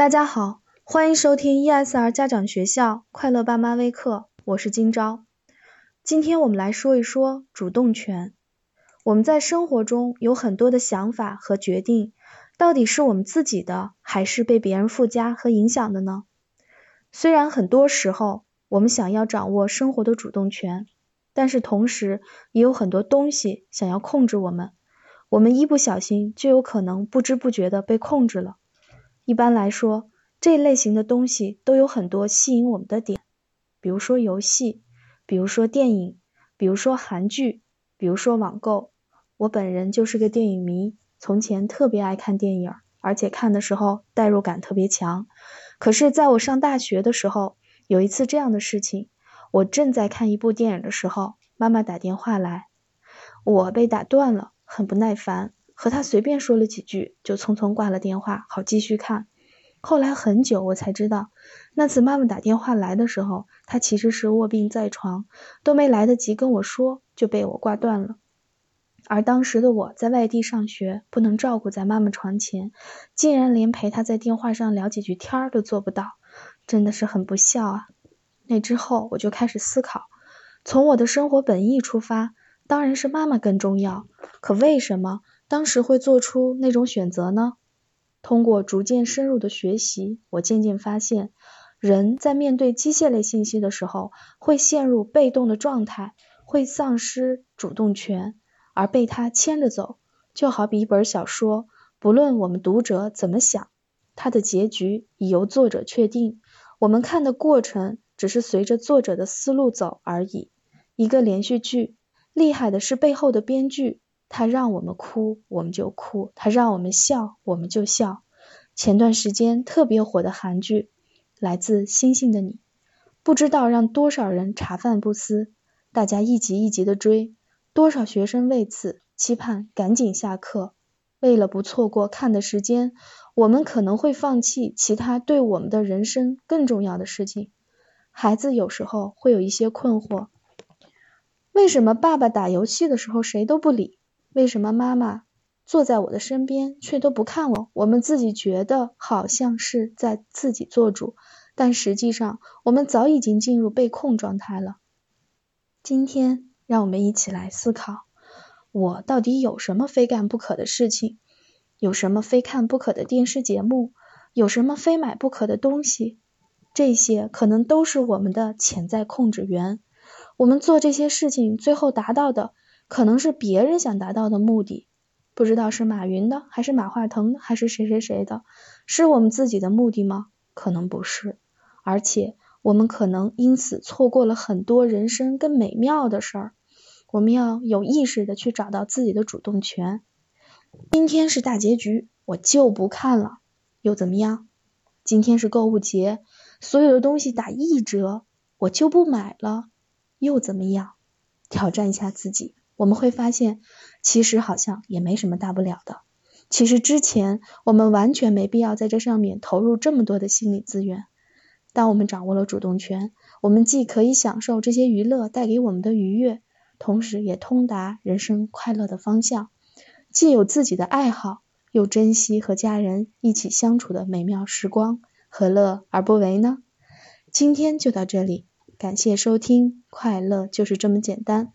大家好，欢迎收听 ESR 家长学校快乐爸妈微课，我是今朝。今天我们来说一说主动权。我们在生活中有很多的想法和决定，到底是我们自己的，还是被别人附加和影响的呢？虽然很多时候我们想要掌握生活的主动权，但是同时也有很多东西想要控制我们，我们一不小心就有可能不知不觉的被控制了。一般来说，这类型的东西都有很多吸引我们的点，比如说游戏，比如说电影，比如说韩剧，比如说网购。我本人就是个电影迷，从前特别爱看电影，而且看的时候代入感特别强。可是，在我上大学的时候，有一次这样的事情：我正在看一部电影的时候，妈妈打电话来，我被打断了，很不耐烦。和他随便说了几句，就匆匆挂了电话，好继续看。后来很久我才知道，那次妈妈打电话来的时候，她其实是卧病在床，都没来得及跟我说，就被我挂断了。而当时的我在外地上学，不能照顾在妈妈床前，竟然连陪她在电话上聊几句天儿都做不到，真的是很不孝啊！那之后我就开始思考，从我的生活本意出发，当然是妈妈更重要。可为什么？当时会做出那种选择呢？通过逐渐深入的学习，我渐渐发现，人在面对机械类信息的时候，会陷入被动的状态，会丧失主动权，而被它牵着走。就好比一本小说，不论我们读者怎么想，它的结局已由作者确定，我们看的过程只是随着作者的思路走而已。一个连续剧，厉害的是背后的编剧。他让我们哭，我们就哭；他让我们笑，我们就笑。前段时间特别火的韩剧《来自星星的你》，不知道让多少人茶饭不思，大家一集一集的追，多少学生为此期盼赶紧下课。为了不错过看的时间，我们可能会放弃其他对我们的人生更重要的事情。孩子有时候会有一些困惑：为什么爸爸打游戏的时候谁都不理？为什么妈妈坐在我的身边却都不看我？我们自己觉得好像是在自己做主，但实际上我们早已经进入被控状态了。今天让我们一起来思考：我到底有什么非干不可的事情？有什么非看不可的电视节目？有什么非买不可的东西？这些可能都是我们的潜在控制源。我们做这些事情，最后达到的。可能是别人想达到的目的，不知道是马云的，还是马化腾的，还是谁谁谁的，是我们自己的目的吗？可能不是，而且我们可能因此错过了很多人生更美妙的事儿。我们要有意识的去找到自己的主动权。今天是大结局，我就不看了，又怎么样？今天是购物节，所有的东西打一折，我就不买了，又怎么样？挑战一下自己。我们会发现，其实好像也没什么大不了的。其实之前我们完全没必要在这上面投入这么多的心理资源。当我们掌握了主动权，我们既可以享受这些娱乐带给我们的愉悦，同时也通达人生快乐的方向。既有自己的爱好，又珍惜和家人一起相处的美妙时光，何乐而不为呢？今天就到这里，感谢收听，快乐就是这么简单。